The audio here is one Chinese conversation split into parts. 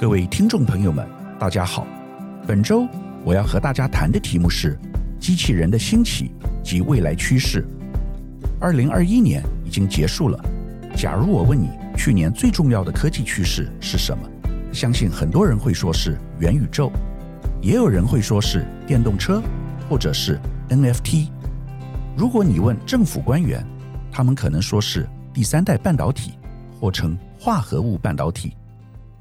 各位听众朋友们，大家好。本周我要和大家谈的题目是机器人的兴起及未来趋势。二零二一年已经结束了，假如我问你去年最重要的科技趋势是什么？相信很多人会说是元宇宙，也有人会说是电动车，或者是 NFT。如果你问政府官员，他们可能说是第三代半导体，或称化合物半导体。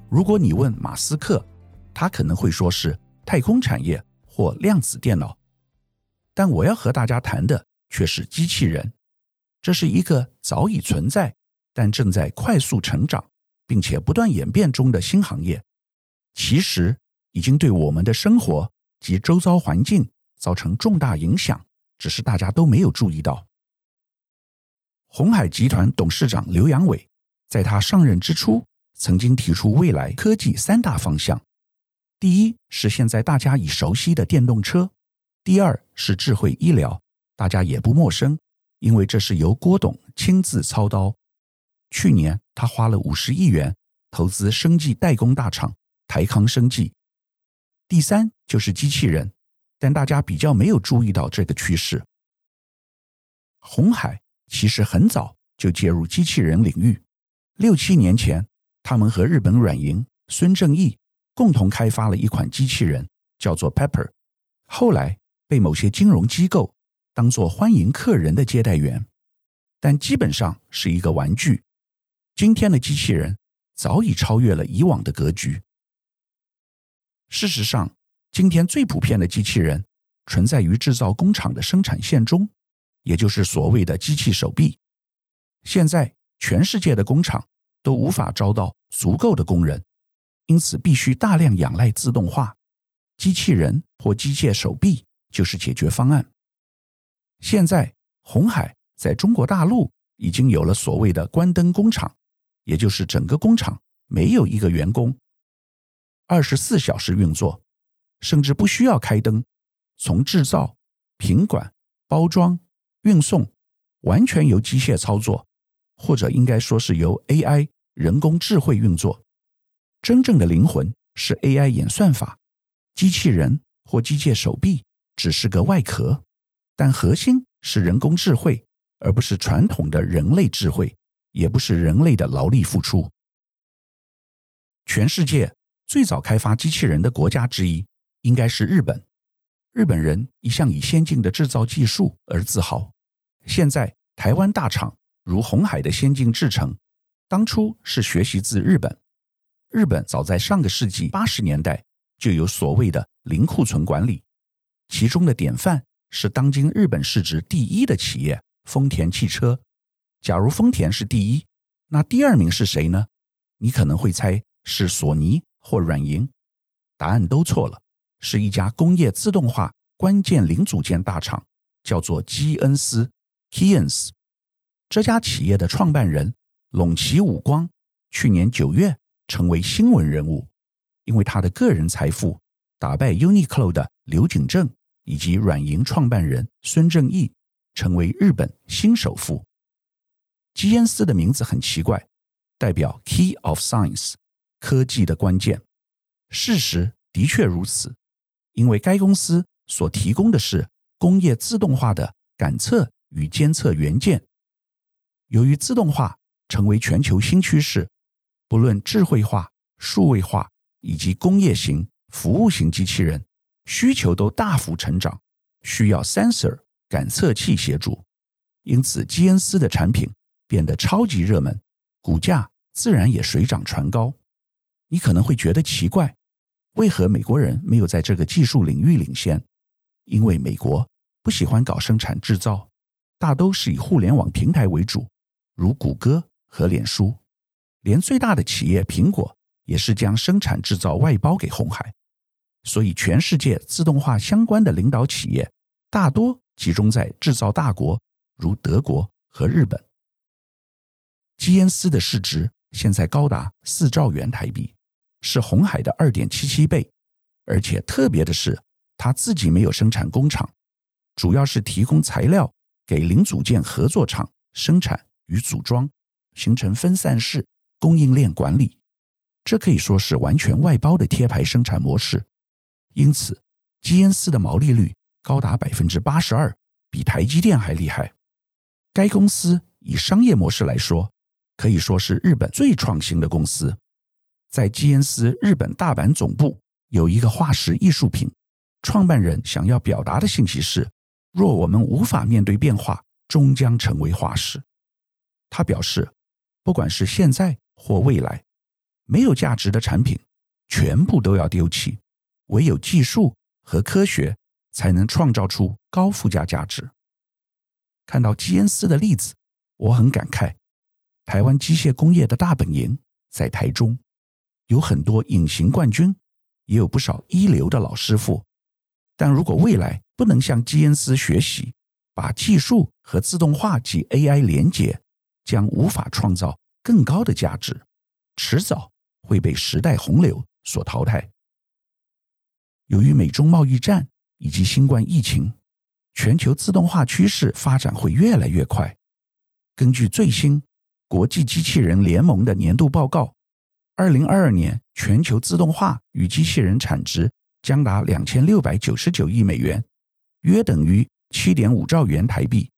如果你问马斯克，他可能会说是太空产业或量子电脑，但我要和大家谈的却是机器人。这是一个早已存在，但正在快速成长，并且不断演变中的新行业。其实已经对我们的生活及周遭环境造成重大影响，只是大家都没有注意到。鸿海集团董事长刘扬伟在他上任之初，曾经提出未来科技三大方向：第一是现在大家已熟悉的电动车；第二是智慧医疗，大家也不陌生，因为这是由郭董亲自操刀。去年他花了五十亿元投资生技代工大厂台康生技。第三就是机器人，但大家比较没有注意到这个趋势。鸿海其实很早就介入机器人领域，六七年前。他们和日本软银孙正义共同开发了一款机器人，叫做 Pepper，后来被某些金融机构当做欢迎客人的接待员，但基本上是一个玩具。今天的机器人早已超越了以往的格局。事实上，今天最普遍的机器人存在于制造工厂的生产线中，也就是所谓的机器手臂。现在，全世界的工厂都无法招到足够的工人，因此必须大量仰赖自动化，机器人或机械手臂就是解决方案。现在，红海在中国大陆已经有了所谓的关灯工厂，也就是整个工厂没有一个员工，二十四小时运作，甚至不需要开灯，从制造、品管、包装、运送，完全由机械操作。或者应该说是由 AI 人工智慧运作，真正的灵魂是 AI 演算法，机器人或机械手臂只是个外壳，但核心是人工智慧，而不是传统的人类智慧，也不是人类的劳力付出。全世界最早开发机器人的国家之一应该是日本，日本人一向以先进的制造技术而自豪。现在台湾大厂。如红海的先进制程，当初是学习自日本。日本早在上个世纪八十年代就有所谓的零库存管理，其中的典范是当今日本市值第一的企业丰田汽车。假如丰田是第一，那第二名是谁呢？你可能会猜是索尼或软银，答案都错了，是一家工业自动化关键零组件大厂，叫做基恩斯 k e y n s。这家企业的创办人櫳崎武光去年九月成为新闻人物，因为他的个人财富打败 Uniqlo 的刘景正以及软银创办人孙正义，成为日本新首富。基恩斯的名字很奇怪，代表 Key of Science，科技的关键。事实的确如此，因为该公司所提供的是工业自动化的感测与监测元件。由于自动化成为全球新趋势，不论智慧化、数位化以及工业型、服务型机器人需求都大幅成长，需要 sensor 感测器协助，因此基恩斯的产品变得超级热门，股价自然也水涨船高。你可能会觉得奇怪，为何美国人没有在这个技术领域领先？因为美国不喜欢搞生产制造，大都是以互联网平台为主。如谷歌和脸书，连最大的企业苹果也是将生产制造外包给红海，所以全世界自动化相关的领导企业大多集中在制造大国，如德国和日本。基恩斯的市值现在高达四兆元台币，是红海的二点七七倍，而且特别的是，他自己没有生产工厂，主要是提供材料给零组件合作厂生产。与组装形成分散式供应链管理，这可以说是完全外包的贴牌生产模式。因此，基恩斯的毛利率高达百分之八十二，比台积电还厉害。该公司以商业模式来说，可以说是日本最创新的公司。在基恩斯日本大阪总部有一个化石艺术品，创办人想要表达的信息是：若我们无法面对变化，终将成为化石。他表示，不管是现在或未来，没有价值的产品全部都要丢弃，唯有技术和科学才能创造出高附加价值。看到基恩斯的例子，我很感慨，台湾机械工业的大本营在台中。有很多隐形冠军，也有不少一流的老师傅。但如果未来不能向基恩斯学习，把技术和自动化及 AI 连接，将无法创造更高的价值，迟早会被时代洪流所淘汰。由于美中贸易战以及新冠疫情，全球自动化趋势发展会越来越快。根据最新国际机器人联盟的年度报告。二零二二年，全球自动化与机器人产值将达两千六百九十九亿美元，约等于七点五兆元台币。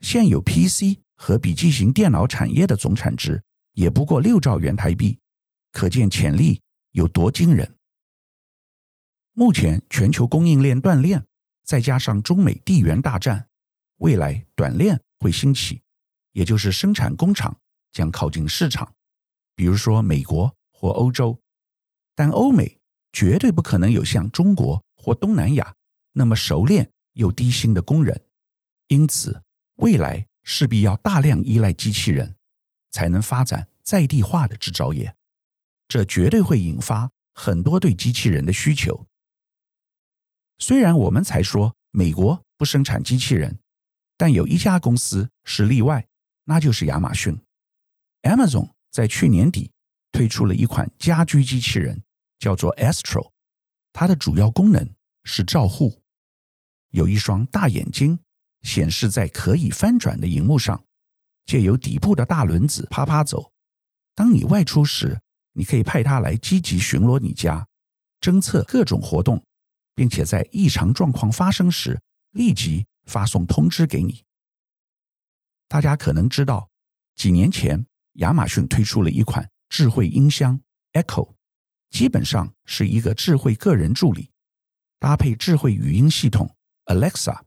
现有 PC 和笔记型电脑产业的总产值也不过六兆元台币，可见潜力有多惊人。目前全球供应链断链，再加上中美地缘大战，未来短链会兴起，也就是生产工厂将靠近市场，比如说美国。或欧洲，但欧美绝对不可能有像中国或东南亚那么熟练又低薪的工人，因此未来势必要大量依赖机器人，才能发展在地化的制造业。这绝对会引发很多对机器人的需求。虽然我们才说美国不生产机器人，但有一家公司是例外，那就是亚马逊。Amazon 在去年底。推出了一款家居机器人，叫做 Astro。它的主要功能是照护，有一双大眼睛显示在可以翻转的荧幕上，借由底部的大轮子啪啪走。当你外出时，你可以派它来积极巡逻你家，侦测各种活动，并且在异常状况发生时立即发送通知给你。大家可能知道，几年前亚马逊推出了一款。智慧音箱 Echo 基本上是一个智慧个人助理，搭配智慧语音系统 Alexa，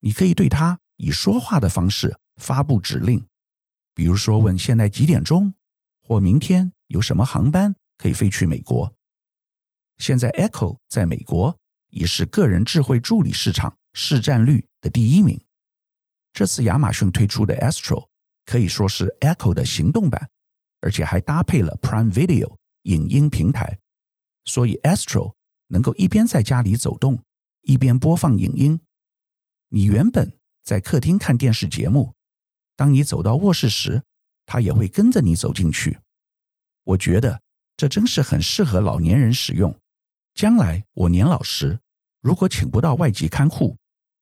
你可以对它以说话的方式发布指令，比如说问现在几点钟，或明天有什么航班可以飞去美国。现在 Echo 在美国已是个人智慧助理市场市占率的第一名。这次亚马逊推出的 Astro 可以说是 Echo 的行动版。而且还搭配了 Prime Video 影音平台，所以 Astro 能够一边在家里走动，一边播放影音。你原本在客厅看电视节目，当你走到卧室时，它也会跟着你走进去。我觉得这真是很适合老年人使用。将来我年老时，如果请不到外籍看护，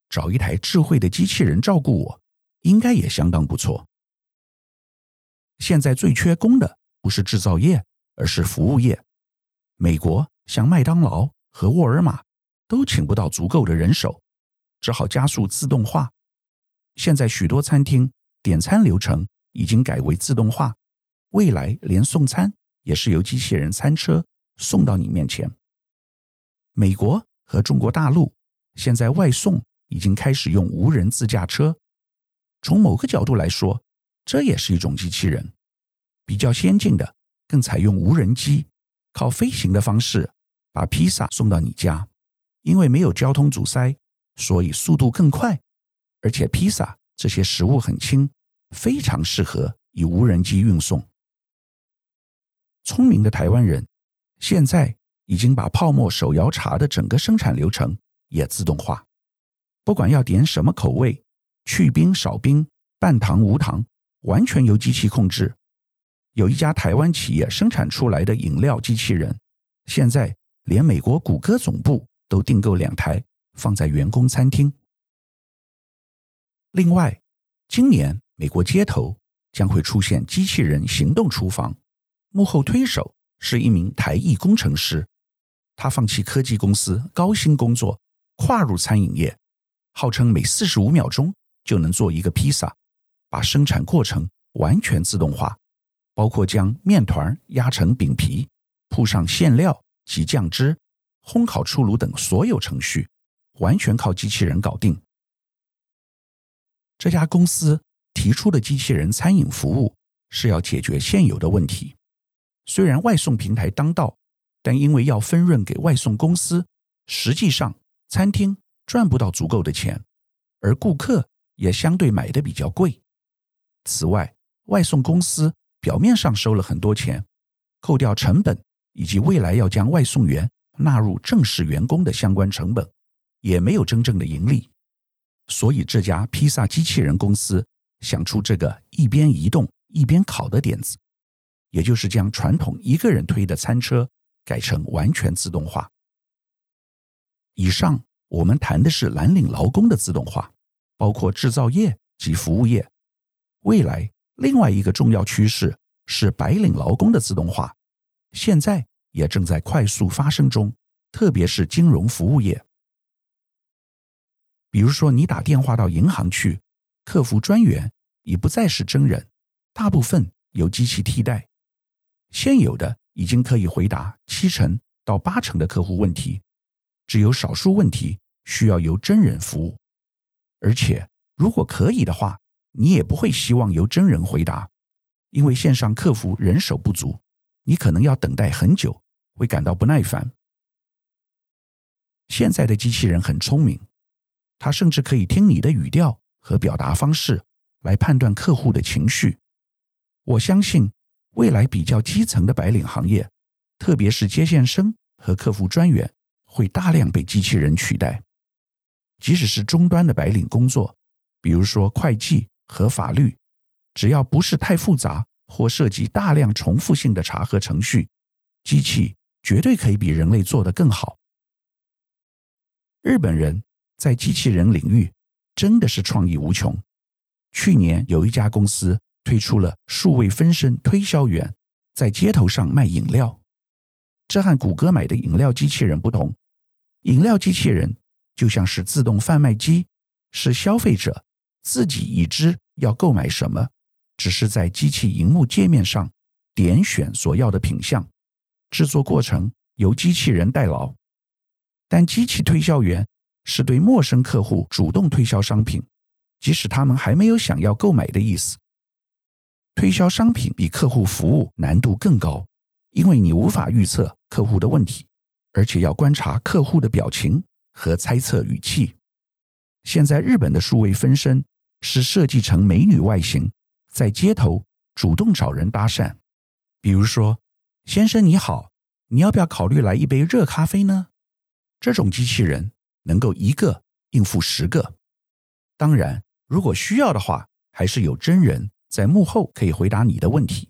找一台智慧的机器人照顾我，应该也相当不错。现在最缺工的不是制造业，而是服务业。美国像麦当劳和沃尔玛都请不到足够的人手，只好加速自动化。现在许多餐厅点餐流程已经改为自动化，未来连送餐也是由机器人餐车送到你面前。美国和中国大陆现在外送已经开始用无人自驾车，从某个角度来说，这也是一种机器人，比较先进的更采用无人机，靠飞行的方式把披萨送到你家。因为没有交通阻塞，所以速度更快，而且披萨这些食物很轻，非常适合以无人机运送。聪明的台湾人现在已经把泡沫手摇茶的整个生产流程也自动化，不管要点什么口味，去冰少冰、半糖无糖。完全由机器控制。有一家台湾企业生产出来的饮料机器人，现在连美国谷歌总部都订购两台，放在员工餐厅。另外，今年美国街头将会出现机器人行动厨房，幕后推手是一名台裔工程师，他放弃科技公司高薪工作，跨入餐饮业，号称每四十五秒钟就能做一个披萨，把生产过程完全自动化，包括将面团压成饼皮，铺上馅料及酱汁，烘烤出炉等所有程序，完全靠机器人搞定。这家公司提出的机器人餐饮服务是要解决现有的问题。虽然外送平台当道，但因为要分润给外送公司，实际上餐厅赚不到足够的钱，而顾客也相对买的比较贵。此外，外送公司表面上收了很多钱，扣掉成本以及未来要将外送员纳入正式员工的相关成本，也没有真正的盈利。所以，这家披萨机器人公司想出这个一边移动一边烤的点子，也就是将传统一个人推的餐车改成完全自动化。以上我们谈的是蓝领劳工的自动化，包括制造业及服务业。未来另外一个重要趋势是白领劳工的自动化，现在也正在快速发生中，特别是金融服务业。比如说，你打电话到银行去，客服专员已不再是真人，大部分由机器替代。现有的已经可以回答七成到八成的客户问题，只有少数问题需要由真人服务。而且，如果可以的话，你也不会希望由真人回答，因为线上客服人手不足，你可能要等待很久，会感到不耐烦。现在的机器人很聪明。他甚至可以听你的语调和表达方式来判断客户的情绪。我相信未来比较基层的白领行业，特别是接线生和客服专员，会大量被机器人取代。即使是终端的白领工作，比如说会计和法律，只要不是太复杂或涉及大量重复性的查核程序，机器绝对可以比人类做得更好。日本人。在机器人领域，真的是创意无穷。去年有一家公司推出了数位分身推销员，在街头上卖饮料。这和谷歌买的饮料机器人不同。饮料机器人就像是自动贩卖机，是消费者自己已知要购买什么，只是在机器荧幕界面上点选所要的品项，制作过程由机器人代劳。但机器推销员，是对陌生客户主动推销商品，即使他们还没有想要购买的意思。推销商品比客户服务难度更高，因为你无法预测客户的问题，而且要观察客户的表情和猜测语气。现在日本的数位分身是设计成美女外形，在街头主动找人搭讪，比如说：“先生你好，你要不要考虑来一杯热咖啡呢？”这种机器人。能够一个应付十个，当然，如果需要的话，还是有真人在幕后可以回答你的问题。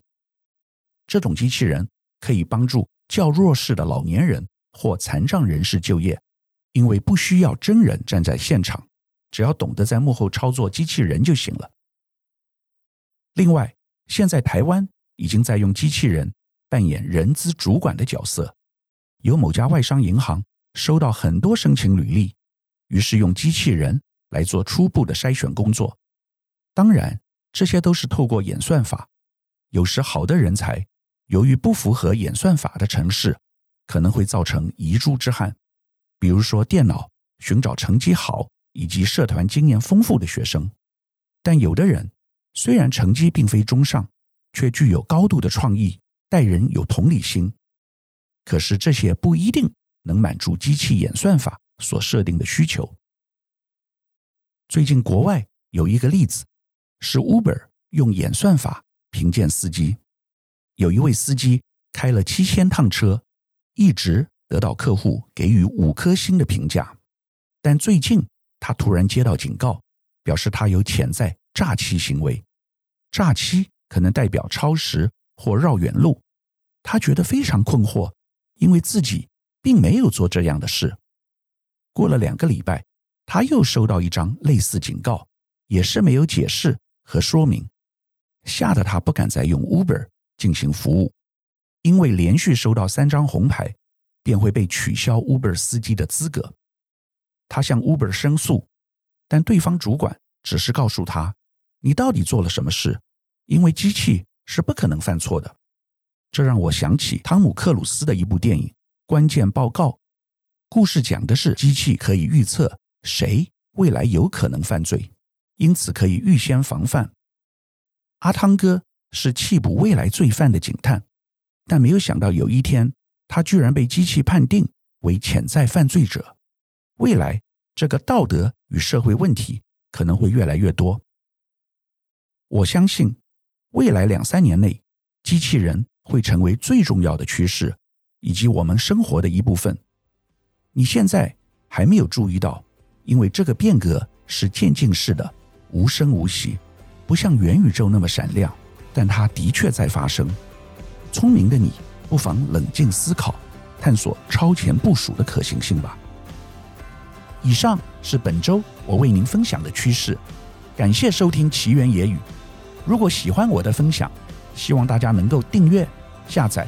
这种机器人可以帮助较弱势的老年人或残障人士就业，因为不需要真人站在现场，只要懂得在幕后操作机器人就行了。另外，现在台湾已经在用机器人扮演人资主管的角色，有某家外商银行。收到很多申请履历，于是用机器人来做初步的筛选工作。当然，这些都是透过演算法。有时好的人才，由于不符合演算法的程式，可能会造成遗珠之憾。比如说，电脑寻找成绩好以及社团经验丰富的学生。但有的人虽然成绩并非中上，却具有高度的创意，待人有同理心。可是这些不一定。能满足机器演算法所设定的需求。最近国外有一个例子，是 Uber 用演算法评鉴司机。有一位司机开了七千趟车，一直得到客户给予五颗星的评价。但最近他突然接到警告，表示他有潜在诈欺行为。诈欺可能代表超时或绕远路。他觉得非常困惑，因为自己。并没有做这样的事。过了两个礼拜，他又收到一张类似警告，也是没有解释和说明，吓得他不敢再用 Uber 进行服务。因为连续收到三张红牌，便会被取消 Uber 司机的资格。他向 Uber 申诉，但对方主管只是告诉他：“你到底做了什么事？因为机器是不可能犯错的。”这让我想起汤姆克鲁斯的一部电影《关键报告》。故事讲的是机器可以预测谁未来有可能犯罪，因此可以预先防范。阿汤哥是缉捕未来罪犯的警探，但没有想到有一天他居然被机器判定为潜在犯罪者。未来这个道德与社会问题可能会越来越多。我相信未来两三年内，机器人会成为最重要的趋势，以及我们生活的一部分。你现在还没有注意到，因为这个变革是渐进式的，无声无息，不像元宇宙那么闪亮，但它的确在发生。聪明的你，不妨冷静思考，探索超前部署的可行性吧。以上是本周我为您分享的趋势，感谢收听奇缘野语。如果喜欢我的分享，希望大家能够订阅、下载，